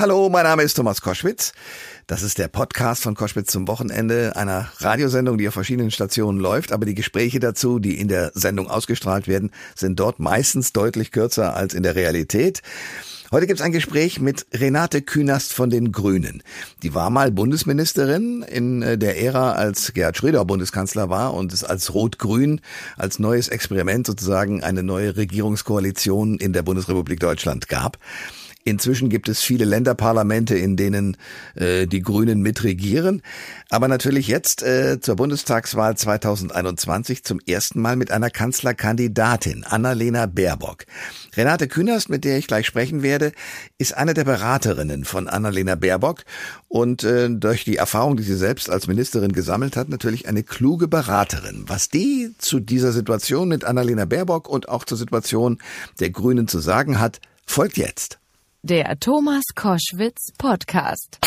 Hallo, mein Name ist Thomas Koschwitz. Das ist der Podcast von Koschwitz zum Wochenende, einer Radiosendung, die auf verschiedenen Stationen läuft. Aber die Gespräche dazu, die in der Sendung ausgestrahlt werden, sind dort meistens deutlich kürzer als in der Realität. Heute gibt es ein Gespräch mit Renate Künast von den Grünen. Die war mal Bundesministerin in äh, der Ära, als Gerhard Schröder Bundeskanzler war und es als Rot-Grün, als neues Experiment sozusagen eine neue Regierungskoalition in der Bundesrepublik Deutschland gab. Inzwischen gibt es viele Länderparlamente, in denen äh, die Grünen mitregieren. Aber natürlich jetzt äh, zur Bundestagswahl 2021 zum ersten Mal mit einer Kanzlerkandidatin, Annalena Baerbock. Renate Künast, mit der ich gleich sprechen werde, ist eine der Beraterinnen von Annalena Baerbock und äh, durch die Erfahrung, die sie selbst als Ministerin gesammelt hat, natürlich eine kluge Beraterin. Was die zu dieser Situation mit Annalena Baerbock und auch zur Situation der Grünen zu sagen hat, folgt jetzt. Der Thomas Koschwitz Podcast.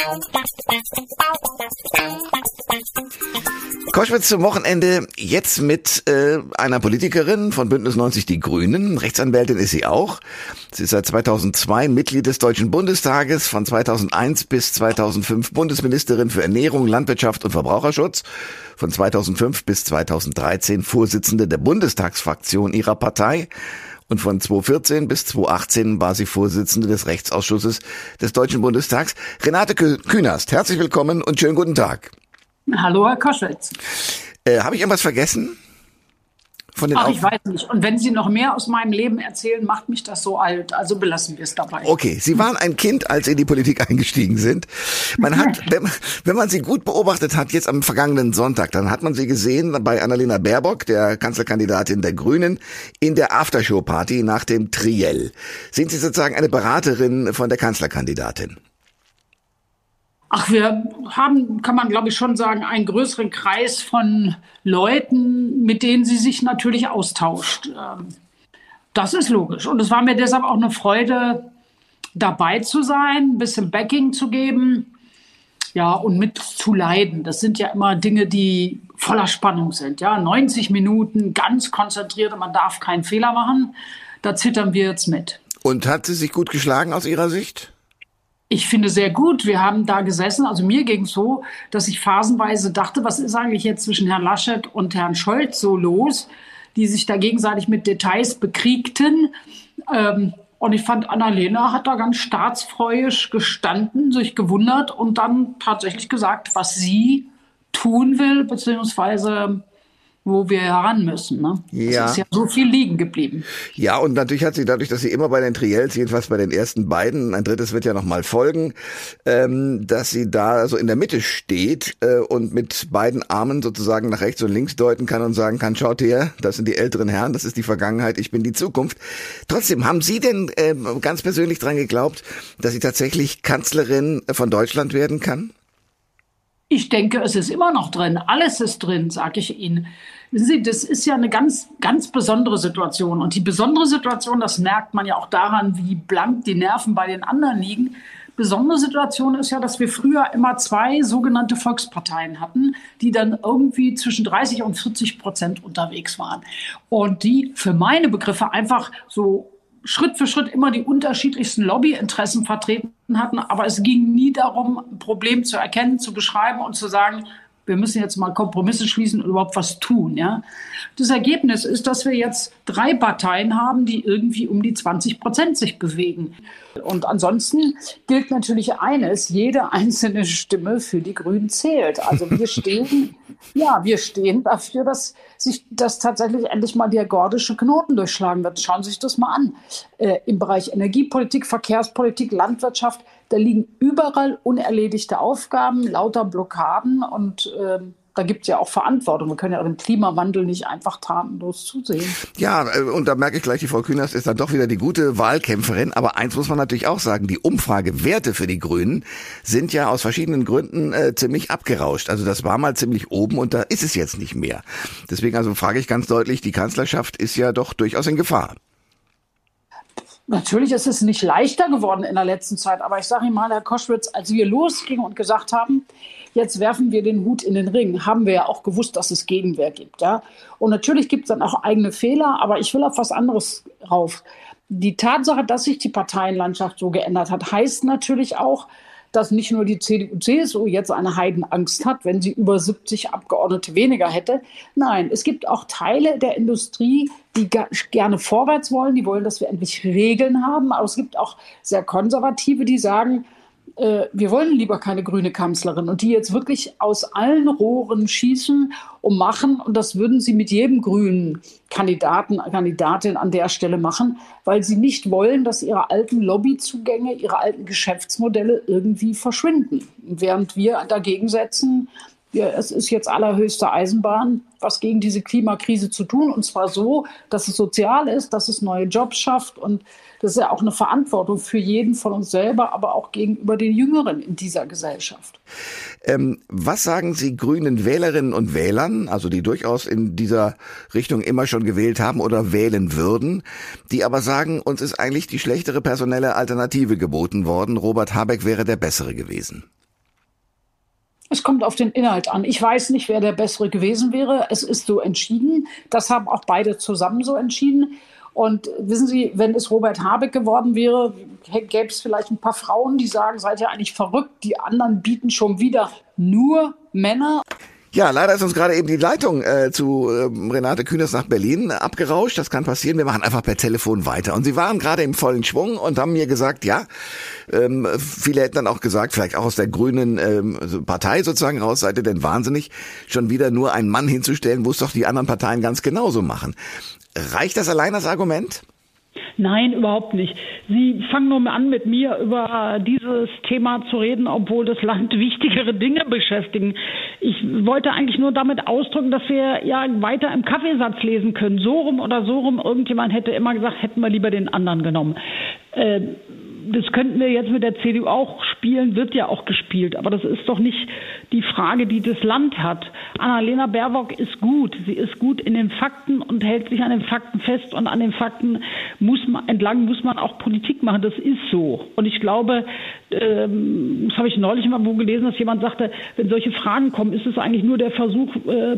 Koschwitz zum Wochenende jetzt mit äh, einer Politikerin von Bündnis 90 Die Grünen. Rechtsanwältin ist sie auch. Sie ist seit 2002 Mitglied des Deutschen Bundestages, von 2001 bis 2005 Bundesministerin für Ernährung, Landwirtschaft und Verbraucherschutz, von 2005 bis 2013 Vorsitzende der Bundestagsfraktion ihrer Partei und von 2014 bis 2018 war sie Vorsitzende des Rechtsausschusses des Deutschen Bundestags. Renate Künast, herzlich willkommen und schönen guten Tag. Hallo, Herr Koschwitz. Äh, Habe ich irgendwas vergessen? Von den Ach, ich weiß nicht. Und wenn Sie noch mehr aus meinem Leben erzählen, macht mich das so alt. Also belassen wir es dabei. Okay, Sie waren ein Kind, als Sie in die Politik eingestiegen sind. Man hat, wenn, wenn man Sie gut beobachtet hat, jetzt am vergangenen Sonntag, dann hat man Sie gesehen bei Annalena Baerbock, der Kanzlerkandidatin der Grünen, in der Aftershow-Party nach dem Triell. Sind Sie sozusagen eine Beraterin von der Kanzlerkandidatin? Ach, wir haben, kann man glaube ich schon sagen, einen größeren Kreis von Leuten, mit denen sie sich natürlich austauscht. Ähm, das ist logisch. Und es war mir deshalb auch eine Freude, dabei zu sein, ein bisschen Backing zu geben, ja, und mit zu leiden. Das sind ja immer Dinge, die voller Spannung sind. Ja, 90 Minuten ganz konzentriert und man darf keinen Fehler machen. Da zittern wir jetzt mit. Und hat sie sich gut geschlagen aus Ihrer Sicht? Ich finde sehr gut. Wir haben da gesessen. Also mir ging es so, dass ich phasenweise dachte, was ist eigentlich jetzt zwischen Herrn Laschet und Herrn Scholz so los, die sich da gegenseitig mit Details bekriegten. Ähm, und ich fand, Annalena hat da ganz staatsfreuisch gestanden, sich gewundert und dann tatsächlich gesagt, was sie tun will, beziehungsweise wo wir heran müssen. Ne? Ja. Es ist ja so viel liegen geblieben. Ja, und natürlich hat sie dadurch, dass sie immer bei den Triels, jedenfalls bei den ersten beiden, ein drittes wird ja noch mal folgen, ähm, dass sie da so in der Mitte steht äh, und mit beiden Armen sozusagen nach rechts und links deuten kann und sagen kann, schaut her, das sind die älteren Herren, das ist die Vergangenheit, ich bin die Zukunft. Trotzdem, haben Sie denn äh, ganz persönlich dran geglaubt, dass sie tatsächlich Kanzlerin von Deutschland werden kann? Ich denke, es ist immer noch drin. Alles ist drin, sage ich Ihnen. Wissen Sie, das ist ja eine ganz, ganz besondere Situation. Und die besondere Situation, das merkt man ja auch daran, wie blank die Nerven bei den anderen liegen. Besondere Situation ist ja, dass wir früher immer zwei sogenannte Volksparteien hatten, die dann irgendwie zwischen 30 und 40 Prozent unterwegs waren. Und die für meine Begriffe einfach so Schritt für Schritt immer die unterschiedlichsten Lobbyinteressen vertreten hatten. Aber es ging nie darum, ein Problem zu erkennen, zu beschreiben und zu sagen, wir müssen jetzt mal Kompromisse schließen und überhaupt was tun. Ja? Das Ergebnis ist, dass wir jetzt drei Parteien haben, die irgendwie um die 20 Prozent sich bewegen. Und ansonsten gilt natürlich eines, jede einzelne Stimme für die Grünen zählt. Also wir stehen, ja, wir stehen dafür, dass sich das tatsächlich endlich mal der gordische Knoten durchschlagen wird. Schauen Sie sich das mal an. Äh, Im Bereich Energiepolitik, Verkehrspolitik, Landwirtschaft, da liegen überall unerledigte Aufgaben, lauter Blockaden und äh, da gibt es ja auch Verantwortung. Wir können ja dem Klimawandel nicht einfach tatenlos zusehen. Ja, äh, und da merke ich gleich, die Frau Künast ist dann doch wieder die gute Wahlkämpferin. Aber eins muss man natürlich auch sagen, die Umfragewerte für die Grünen sind ja aus verschiedenen Gründen äh, ziemlich abgerauscht. Also das war mal ziemlich oben und da ist es jetzt nicht mehr. Deswegen also frage ich ganz deutlich, die Kanzlerschaft ist ja doch durchaus in Gefahr. Natürlich ist es nicht leichter geworden in der letzten Zeit, aber ich sage Ihnen mal, Herr Koschwitz, als wir losgingen und gesagt haben, jetzt werfen wir den Hut in den Ring, haben wir ja auch gewusst, dass es Gegenwehr gibt. Ja? Und natürlich gibt es dann auch eigene Fehler, aber ich will auf was anderes rauf. Die Tatsache, dass sich die Parteienlandschaft so geändert hat, heißt natürlich auch, dass nicht nur die CDU, CSU jetzt eine Heidenangst hat, wenn sie über 70 Abgeordnete weniger hätte. Nein, es gibt auch Teile der Industrie, die gerne vorwärts wollen, die wollen, dass wir endlich Regeln haben. Aber es gibt auch sehr Konservative, die sagen, äh, wir wollen lieber keine grüne Kanzlerin und die jetzt wirklich aus allen Rohren schießen und machen. Und das würden sie mit jedem grünen Kandidaten, Kandidatin an der Stelle machen, weil sie nicht wollen, dass ihre alten Lobbyzugänge, ihre alten Geschäftsmodelle irgendwie verschwinden. Während wir dagegen setzen, ja, es ist jetzt allerhöchste Eisenbahn, was gegen diese Klimakrise zu tun. Und zwar so, dass es sozial ist, dass es neue Jobs schafft. Und das ist ja auch eine Verantwortung für jeden von uns selber, aber auch gegenüber den Jüngeren in dieser Gesellschaft. Ähm, was sagen Sie grünen Wählerinnen und Wählern, also die durchaus in dieser Richtung immer schon gewählt haben oder wählen würden, die aber sagen, uns ist eigentlich die schlechtere personelle Alternative geboten worden, Robert Habeck wäre der bessere gewesen? Es kommt auf den Inhalt an. Ich weiß nicht, wer der bessere gewesen wäre. Es ist so entschieden. Das haben auch beide zusammen so entschieden. Und wissen Sie, wenn es Robert Habeck geworden wäre, gäbe es vielleicht ein paar Frauen, die sagen, seid ihr eigentlich verrückt? Die anderen bieten schon wieder nur Männer. Ja, leider ist uns gerade eben die Leitung äh, zu äh, Renate Kühners nach Berlin abgerauscht. Das kann passieren. Wir machen einfach per Telefon weiter. Und sie waren gerade im vollen Schwung und haben mir gesagt, ja, ähm, viele hätten dann auch gesagt, vielleicht auch aus der grünen ähm, Partei sozusagen raus, seid ihr denn wahnsinnig, schon wieder nur einen Mann hinzustellen, wo es doch die anderen Parteien ganz genauso machen. Reicht das allein als Argument? Nein, überhaupt nicht. Sie fangen nur an, mit mir über dieses Thema zu reden, obwohl das Land wichtigere Dinge beschäftigen. Ich wollte eigentlich nur damit ausdrücken, dass wir ja weiter im Kaffeesatz lesen können. So rum oder so rum. Irgendjemand hätte immer gesagt, hätten wir lieber den anderen genommen. Äh, das könnten wir jetzt mit der CDU auch spielen, wird ja auch gespielt. Aber das ist doch nicht die Frage, die das Land hat. Annalena Baerbock ist gut. Sie ist gut in den Fakten und hält sich an den Fakten fest. Und an den Fakten muss man, entlang muss man auch Politik machen. Das ist so. Und ich glaube, ähm, das habe ich neulich mal wo gelesen, dass jemand sagte, wenn solche Fragen kommen, ist es eigentlich nur der Versuch, äh,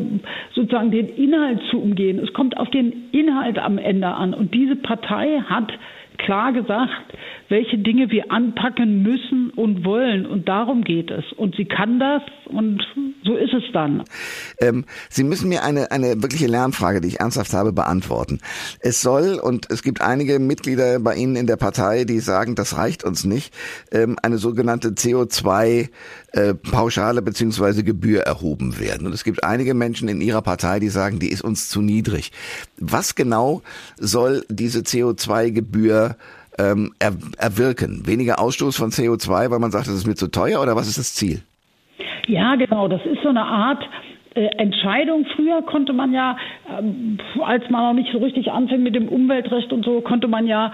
sozusagen den Inhalt zu umgehen. Es kommt auf den Inhalt am Ende an. Und diese Partei hat klar gesagt, welche Dinge wir anpacken müssen und wollen. Und darum geht es. Und sie kann das und so ist es dann. Ähm, sie müssen mir eine, eine wirkliche Lernfrage, die ich ernsthaft habe, beantworten. Es soll, und es gibt einige Mitglieder bei Ihnen in der Partei, die sagen, das reicht uns nicht, ähm, eine sogenannte CO2 äh, beziehungsweise Gebühr erhoben werden. Und es gibt einige Menschen in Ihrer Partei, die sagen, die ist uns zu niedrig. Was genau soll diese CO2-Gebühr ähm, er, erwirken? Weniger Ausstoß von CO2, weil man sagt, das ist mir zu teuer oder was ist das Ziel? Ja, genau. Das ist so eine Art Entscheidung. Früher konnte man ja, ähm, als man noch nicht so richtig anfing mit dem Umweltrecht und so, konnte man ja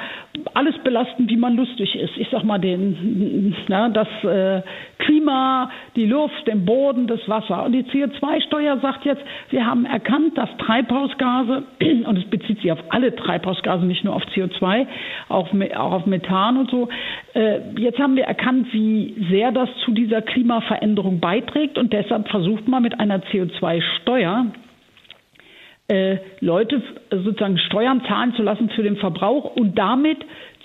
alles belasten, wie man lustig ist. Ich sag mal den, na, das äh, Klima, die Luft, den Boden, das Wasser. Und die CO2-Steuer sagt jetzt, wir haben erkannt, dass Treibhausgase, und es bezieht sich auf alle Treibhausgase, nicht nur auf CO2, auch, auf Methan und so, äh, jetzt haben wir erkannt, wie sehr das zu dieser Klimaveränderung beiträgt und deshalb versucht man mit einer CO2-Steuer äh, Leute sozusagen Steuern zahlen zu lassen für den Verbrauch und damit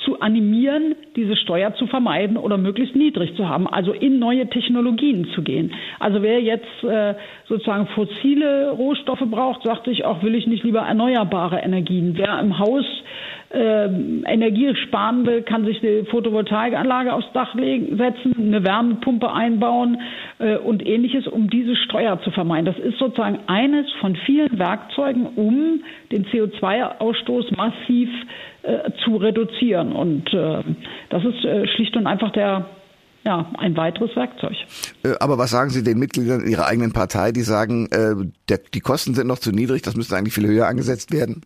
zu animieren, diese Steuer zu vermeiden oder möglichst niedrig zu haben, also in neue Technologien zu gehen. Also wer jetzt äh, sozusagen fossile Rohstoffe braucht, sagt sich auch, will ich nicht lieber erneuerbare Energien. Wer im Haus äh, Energie sparen will, kann sich eine Photovoltaikanlage aufs Dach legen, setzen, eine Wärmepumpe einbauen äh, und ähnliches, um diese Steuer zu vermeiden. Das ist sozusagen eines von vielen Werkzeugen, um den CO2-Ausstoß massiv äh, zu reduzieren. Und äh, das ist äh, schlicht und einfach der ja, ein weiteres Werkzeug. Äh, aber was sagen Sie den Mitgliedern Ihrer eigenen Partei, die sagen, äh, der, die Kosten sind noch zu niedrig, das müsste eigentlich viel höher angesetzt werden?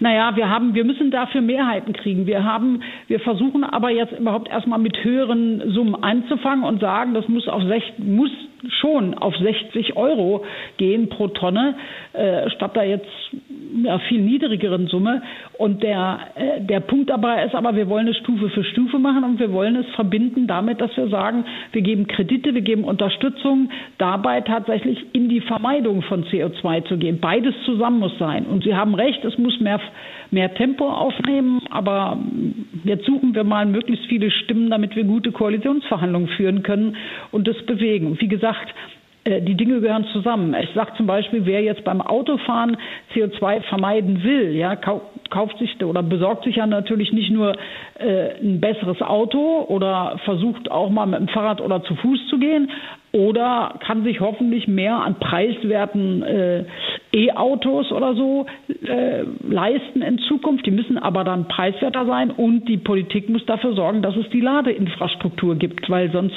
Naja, wir haben, wir müssen dafür Mehrheiten kriegen. Wir haben, wir versuchen aber jetzt überhaupt erstmal mit höheren Summen anzufangen und sagen, das muss auf 60, muss schon auf 60 Euro gehen pro Tonne, äh, statt da jetzt ja, viel niedrigeren Summe. Und der, äh, der Punkt dabei ist aber, wir wollen es Stufe für Stufe machen und wir wollen es verbinden damit, dass wir sagen, wir geben Kredite, wir geben Unterstützung, dabei tatsächlich in die Vermeidung von CO2 zu gehen. Beides zusammen muss sein. Und Sie haben recht, es muss mehr, mehr Tempo aufnehmen, aber jetzt suchen wir mal möglichst viele Stimmen, damit wir gute Koalitionsverhandlungen führen können und das bewegen. Wie gesagt, die Dinge gehören zusammen. Ich sage zum Beispiel, wer jetzt beim Autofahren CO2 vermeiden will, ja, kauft sich oder besorgt sich ja natürlich nicht nur äh, ein besseres Auto oder versucht auch mal mit dem Fahrrad oder zu Fuß zu gehen oder kann sich hoffentlich mehr an preiswerten äh, E-Autos oder so äh, leisten in Zukunft. Die müssen aber dann preiswerter sein und die Politik muss dafür sorgen, dass es die Ladeinfrastruktur gibt, weil sonst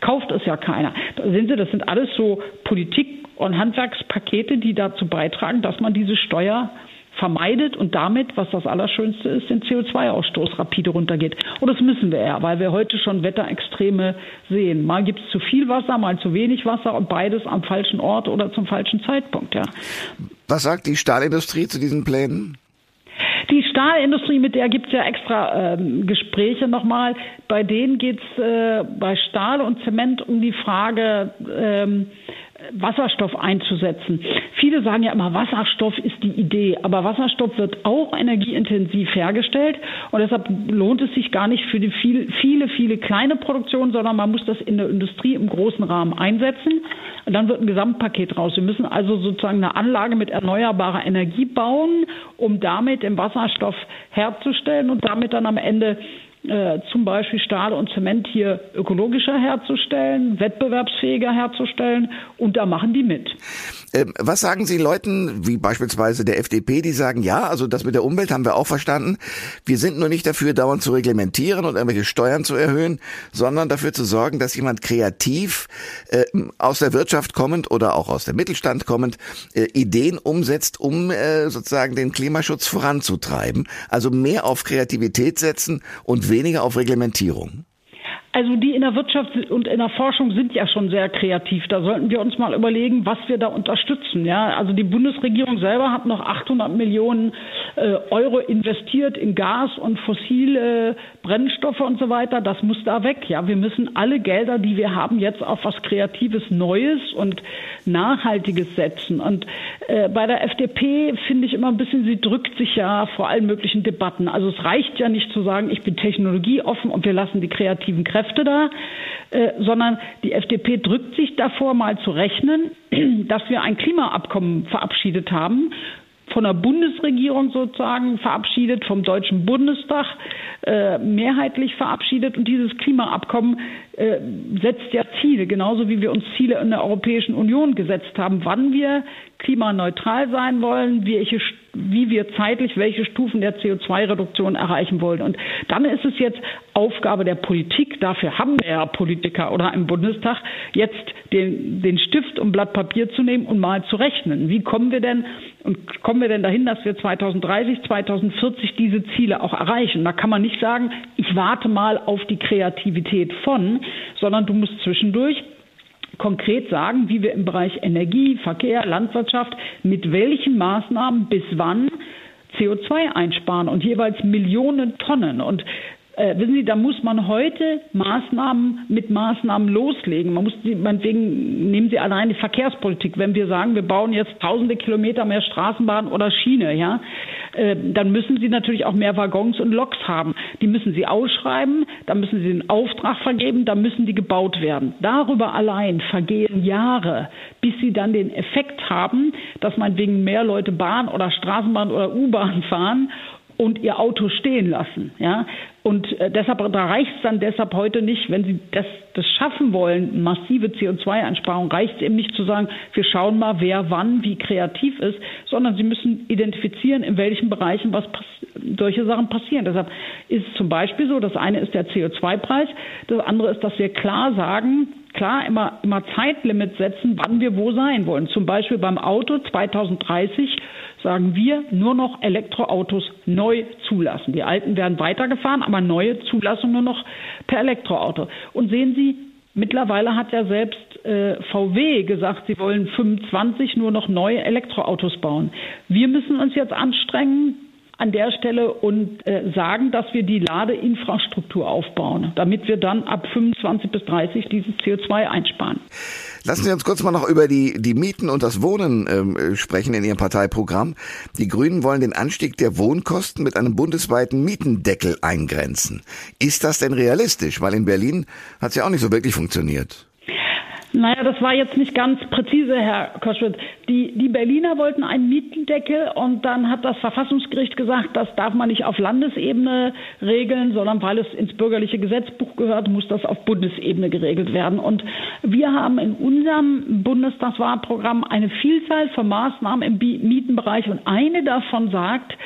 kauft es ja keiner. Da sind Sie, das sind alles so Politik- und Handwerkspakete, die dazu beitragen, dass man diese Steuer vermeidet und damit, was das Allerschönste ist, den CO2-Ausstoß rapide runtergeht. Und das müssen wir ja, weil wir heute schon Wetterextreme sehen. Mal gibt es zu viel Wasser, mal zu wenig Wasser und beides am falschen Ort oder zum falschen Zeitpunkt. Ja. Was sagt die Stahlindustrie zu diesen Plänen? Die Stahlindustrie, mit der gibt es ja extra ähm, Gespräche nochmal. Bei denen geht es äh, bei Stahl und Zement um die Frage, ähm, Wasserstoff einzusetzen. Viele sagen ja immer, Wasserstoff ist die Idee, aber Wasserstoff wird auch energieintensiv hergestellt und deshalb lohnt es sich gar nicht für die viel, viele, viele kleine Produktionen, sondern man muss das in der Industrie im großen Rahmen einsetzen. Und dann wird ein Gesamtpaket raus. Wir müssen also sozusagen eine Anlage mit erneuerbarer Energie bauen, um damit den Wasserstoff herzustellen und damit dann am Ende äh, zum Beispiel Stahl und Zement hier ökologischer herzustellen, wettbewerbsfähiger herzustellen und da machen die mit. Ähm, was sagen Sie Leuten, wie beispielsweise der FDP, die sagen, ja, also das mit der Umwelt haben wir auch verstanden. Wir sind nur nicht dafür, dauernd zu reglementieren und irgendwelche Steuern zu erhöhen, sondern dafür zu sorgen, dass jemand kreativ äh, aus der Wirtschaft kommend oder auch aus dem Mittelstand kommend äh, Ideen umsetzt, um äh, sozusagen den Klimaschutz voranzutreiben. Also mehr auf Kreativität setzen und weniger auf Reglementierung. Also die in der Wirtschaft und in der Forschung sind ja schon sehr kreativ. Da sollten wir uns mal überlegen, was wir da unterstützen. Ja, also die Bundesregierung selber hat noch 800 Millionen äh, Euro investiert in Gas und fossile Brennstoffe und so weiter. Das muss da weg. Ja, wir müssen alle Gelder, die wir haben, jetzt auf was Kreatives, Neues und Nachhaltiges setzen. Und äh, bei der FDP finde ich immer ein bisschen, sie drückt sich ja vor allen möglichen Debatten. Also es reicht ja nicht zu sagen, ich bin technologieoffen und wir lassen die kreativen Kräfte Kräfte da, äh, sondern die FDP drückt sich davor, mal zu rechnen, dass wir ein Klimaabkommen verabschiedet haben, von der Bundesregierung sozusagen verabschiedet, vom Deutschen Bundestag äh, mehrheitlich verabschiedet. Und dieses Klimaabkommen äh, setzt ja Ziele, genauso wie wir uns Ziele in der Europäischen Union gesetzt haben, wann wir klimaneutral sein wollen, welche, wie wir zeitlich welche Stufen der CO2-Reduktion erreichen wollen. Und dann ist es jetzt Aufgabe der Politik, dafür haben wir ja Politiker oder im Bundestag, jetzt den, den Stift und Blatt Papier zu nehmen und mal zu rechnen. Wie kommen wir denn und kommen wir denn dahin, dass wir 2030, 2040 diese Ziele auch erreichen? Da kann man nicht sagen, ich warte mal auf die Kreativität von, sondern du musst zwischendurch konkret sagen, wie wir im Bereich Energie, Verkehr, Landwirtschaft mit welchen Maßnahmen bis wann CO2 einsparen und jeweils Millionen Tonnen. Und äh, wissen Sie, da muss man heute Maßnahmen mit Maßnahmen loslegen. Man muss meinetwegen nehmen Sie allein die Verkehrspolitik. Wenn wir sagen, wir bauen jetzt tausende Kilometer mehr Straßenbahn oder Schiene, ja, äh, dann müssen Sie natürlich auch mehr Waggons und Loks haben. Die müssen Sie ausschreiben, da müssen Sie den Auftrag vergeben, da müssen die gebaut werden. Darüber allein vergehen Jahre, bis Sie dann den Effekt haben, dass meinetwegen mehr Leute Bahn oder Straßenbahn oder U-Bahn fahren und ihr Auto stehen lassen. Ja? Und äh, deshalb, da reicht es dann deshalb heute nicht, wenn Sie das, das schaffen wollen, massive CO2-Einsparung, reicht es eben nicht zu sagen, wir schauen mal, wer wann wie kreativ ist, sondern Sie müssen identifizieren, in welchen Bereichen was solche Sachen passieren. Deshalb ist es zum Beispiel so, das eine ist der CO2-Preis, das andere ist, dass wir klar sagen, klar immer, immer Zeitlimits setzen, wann wir wo sein wollen. Zum Beispiel beim Auto 2030 sagen wir, nur noch Elektroautos neu zulassen. Die alten werden weitergefahren, aber neue Zulassung nur noch per Elektroauto. Und sehen Sie, Mittlerweile hat ja selbst äh, VW gesagt, sie wollen 25 nur noch neue Elektroautos bauen. Wir müssen uns jetzt anstrengen, an der Stelle und äh, sagen, dass wir die Ladeinfrastruktur aufbauen, damit wir dann ab 25 bis 30 dieses CO2 einsparen. Lassen Sie uns kurz mal noch über die, die Mieten und das Wohnen ähm, sprechen in Ihrem Parteiprogramm. Die Grünen wollen den Anstieg der Wohnkosten mit einem bundesweiten Mietendeckel eingrenzen. Ist das denn realistisch? Weil in Berlin hat es ja auch nicht so wirklich funktioniert. Naja, das war jetzt nicht ganz präzise, Herr Koschwitz. Die, die Berliner wollten einen Mietendeckel und dann hat das Verfassungsgericht gesagt, das darf man nicht auf Landesebene regeln, sondern weil es ins bürgerliche Gesetzbuch gehört, muss das auf Bundesebene geregelt werden. Und wir haben in unserem Bundestagswahlprogramm eine Vielzahl von Maßnahmen im Mietenbereich und eine davon sagt,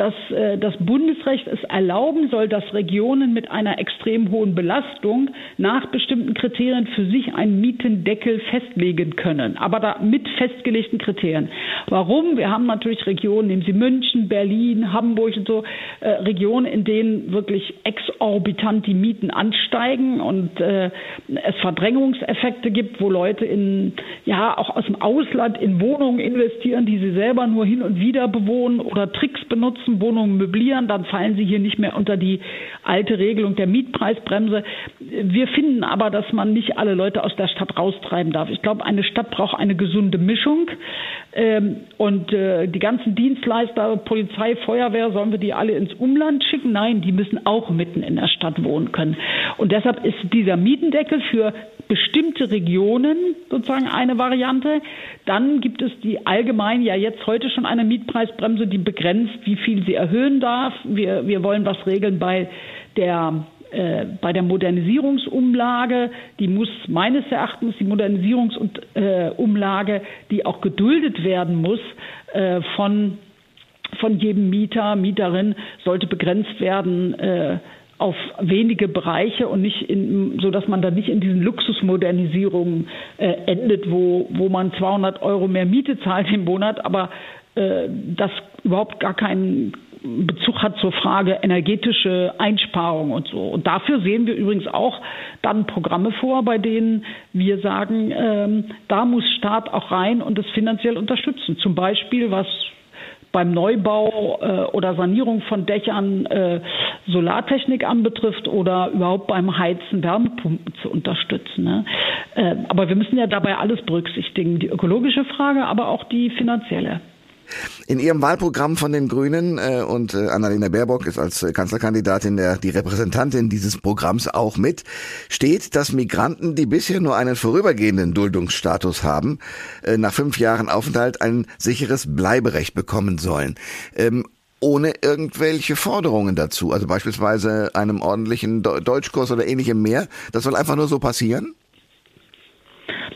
dass äh, das Bundesrecht es erlauben soll, dass Regionen mit einer extrem hohen Belastung nach bestimmten Kriterien für sich einen Mietendeckel festlegen können, aber da mit festgelegten Kriterien. Warum? Wir haben natürlich Regionen, nehmen Sie München, Berlin, Hamburg und so, äh, Regionen, in denen wirklich exorbitant die Mieten ansteigen und äh, es Verdrängungseffekte gibt, wo Leute in, ja, auch aus dem Ausland in Wohnungen investieren, die sie selber nur hin und wieder bewohnen oder Tricks benutzen nutzen, Wohnungen möblieren, dann fallen sie hier nicht mehr unter die alte Regelung der Mietpreisbremse. Wir finden aber, dass man nicht alle Leute aus der Stadt raustreiben darf. Ich glaube, eine Stadt braucht eine gesunde Mischung. Ähm, und äh, die ganzen Dienstleister, Polizei, Feuerwehr, sollen wir die alle ins Umland schicken? Nein, die müssen auch mitten in der Stadt wohnen können. Und deshalb ist dieser Mietendeckel für bestimmte Regionen sozusagen eine Variante. Dann gibt es die allgemein ja jetzt heute schon eine Mietpreisbremse, die begrenzt, wie viel sie erhöhen darf. Wir, wir wollen was regeln bei der äh, bei der Modernisierungsumlage, die muss meines Erachtens die Modernisierungsumlage, äh, die auch geduldet werden muss äh, von von jedem Mieter, Mieterin, sollte begrenzt werden auf wenige Bereiche und nicht in, so dass man dann nicht in diesen Luxusmodernisierungen endet, wo, wo man 200 Euro mehr Miete zahlt im Monat, aber äh, das überhaupt gar keinen Bezug hat zur Frage energetische Einsparung und so. Und dafür sehen wir übrigens auch dann Programme vor, bei denen wir sagen, ähm, da muss Staat auch rein und es finanziell unterstützen. Zum Beispiel was beim Neubau äh, oder Sanierung von Dächern äh, Solartechnik anbetrifft oder überhaupt beim Heizen Wärmepumpen zu unterstützen. Ne? Äh, aber wir müssen ja dabei alles berücksichtigen, die ökologische Frage, aber auch die finanzielle. In ihrem Wahlprogramm von den Grünen äh, und äh, Annalena Baerbock ist als äh, Kanzlerkandidatin der die Repräsentantin dieses Programms auch mit, steht, dass Migranten, die bisher nur einen vorübergehenden Duldungsstatus haben, äh, nach fünf Jahren Aufenthalt ein sicheres Bleiberecht bekommen sollen. Ähm, ohne irgendwelche Forderungen dazu, also beispielsweise einem ordentlichen Deutschkurs oder ähnlichem mehr. Das soll einfach nur so passieren?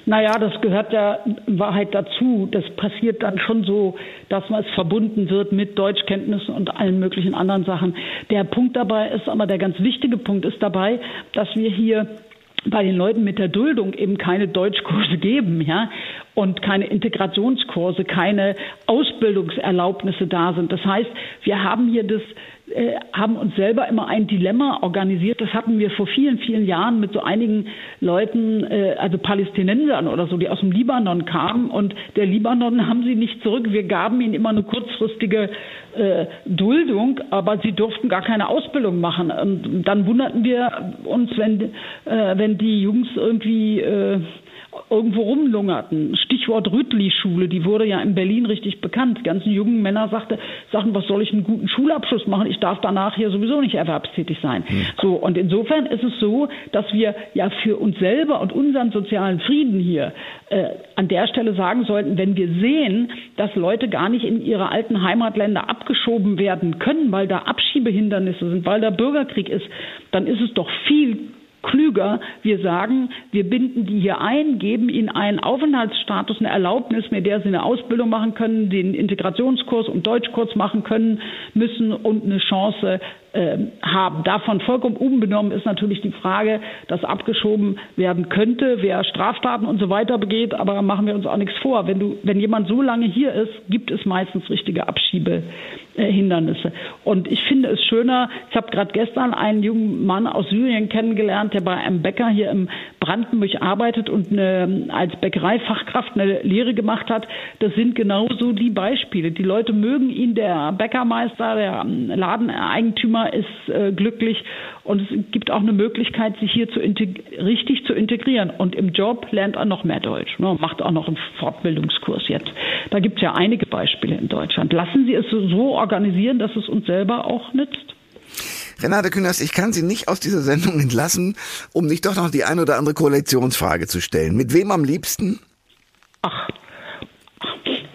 Naja, das gehört ja in Wahrheit dazu. Das passiert dann schon so, dass man es verbunden wird mit Deutschkenntnissen und allen möglichen anderen Sachen. Der Punkt dabei ist aber, der ganz wichtige Punkt ist dabei, dass wir hier bei den Leuten mit der Duldung eben keine Deutschkurse geben, ja, und keine Integrationskurse, keine Ausbildungserlaubnisse da sind. Das heißt, wir haben hier das äh, haben uns selber immer ein Dilemma organisiert. Das hatten wir vor vielen, vielen Jahren mit so einigen Leuten, äh, also Palästinensern oder so, die aus dem Libanon kamen. Und der Libanon haben sie nicht zurück. Wir gaben ihnen immer eine kurzfristige äh, Duldung, aber sie durften gar keine Ausbildung machen. Und dann wunderten wir uns, wenn, äh, wenn die Jungs irgendwie äh, irgendwo rumlungerten. Stichwort Rüttli-Schule, die wurde ja in Berlin richtig bekannt. Die ganzen jungen Männer sagte, sagten, was soll ich einen guten Schulabschluss machen? Ich darf danach hier sowieso nicht erwerbstätig sein. Hm. So, und insofern ist es so, dass wir ja für uns selber und unseren sozialen Frieden hier äh, an der Stelle sagen sollten, wenn wir sehen, dass Leute gar nicht in ihre alten Heimatländer abgeschoben werden können, weil da Abschiebehindernisse sind, weil da Bürgerkrieg ist, dann ist es doch viel klüger. Wir sagen, wir binden die hier ein, geben ihnen einen Aufenthaltsstatus, eine Erlaubnis, mit der sie eine Ausbildung machen können, den Integrationskurs und Deutschkurs machen können müssen und eine Chance haben. Davon vollkommen unbenommen ist natürlich die Frage, dass abgeschoben werden könnte, wer Straftaten und so weiter begeht, aber machen wir uns auch nichts vor. Wenn du, wenn jemand so lange hier ist, gibt es meistens richtige Abschiebehindernisse. Und ich finde es schöner, ich habe gerade gestern einen jungen Mann aus Syrien kennengelernt, der bei einem Bäcker hier im Brandenburg arbeitet und eine, als Bäckereifachkraft eine Lehre gemacht hat. Das sind genauso die Beispiele. Die Leute mögen ihn, der Bäckermeister, der Ladeneigentümer ist äh, glücklich und es gibt auch eine Möglichkeit, sich hier zu richtig zu integrieren. Und im Job lernt er noch mehr Deutsch, ne, macht auch noch einen Fortbildungskurs jetzt. Da gibt es ja einige Beispiele in Deutschland. Lassen Sie es so organisieren, dass es uns selber auch nützt. Renate Künast, ich kann Sie nicht aus dieser Sendung entlassen, um nicht doch noch die ein oder andere Koalitionsfrage zu stellen. Mit wem am liebsten? Ach,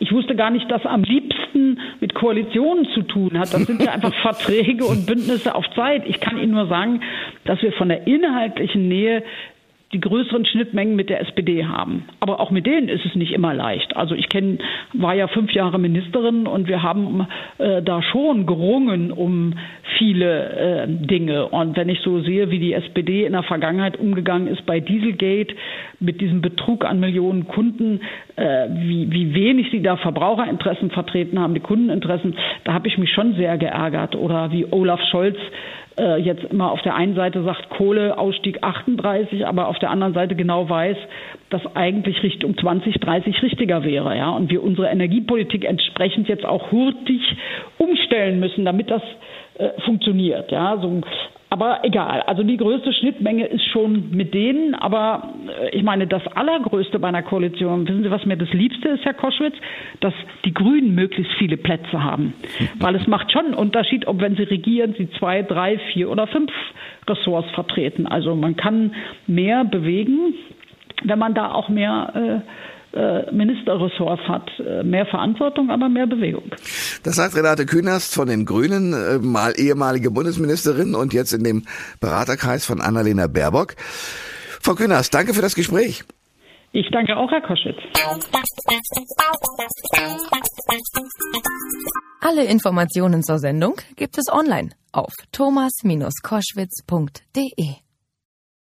ich wusste gar nicht, dass am liebsten mit Koalitionen zu tun hat. Das sind ja einfach Verträge und Bündnisse auf Zeit. Ich kann Ihnen nur sagen, dass wir von der inhaltlichen Nähe die größeren Schnittmengen mit der SPD haben. Aber auch mit denen ist es nicht immer leicht. Also ich kenne, war ja fünf Jahre Ministerin und wir haben äh, da schon gerungen um viele äh, Dinge. Und wenn ich so sehe, wie die SPD in der Vergangenheit umgegangen ist bei Dieselgate mit diesem Betrug an Millionen Kunden, äh, wie, wie wenig sie da Verbraucherinteressen vertreten haben, die Kundeninteressen, da habe ich mich schon sehr geärgert. Oder wie Olaf Scholz äh, jetzt immer auf der einen Seite sagt Kohleausstieg 38, aber auf der anderen Seite genau weiß, dass eigentlich Richtung 2030 richtiger wäre, ja, und wir unsere Energiepolitik entsprechend jetzt auch hurtig umstellen müssen, damit das äh, funktioniert, ja, so aber egal, also die größte Schnittmenge ist schon mit denen, aber äh, ich meine, das Allergrößte bei einer Koalition, wissen Sie, was mir das Liebste ist, Herr Koschwitz? Dass die Grünen möglichst viele Plätze haben. Weil es macht schon einen Unterschied, ob wenn sie regieren, sie zwei, drei, vier oder fünf Ressorts vertreten. Also man kann mehr bewegen, wenn man da auch mehr äh, äh, Ministerressorts hat. Äh, mehr Verantwortung, aber mehr Bewegung. Das sagt Renate Künast von den Grünen, äh, mal ehemalige Bundesministerin und jetzt in dem Beraterkreis von Annalena Baerbock. Frau Künast, danke für das Gespräch. Ich danke auch, Herr Koschwitz. Alle Informationen zur Sendung gibt es online auf thomas-koschwitz.de.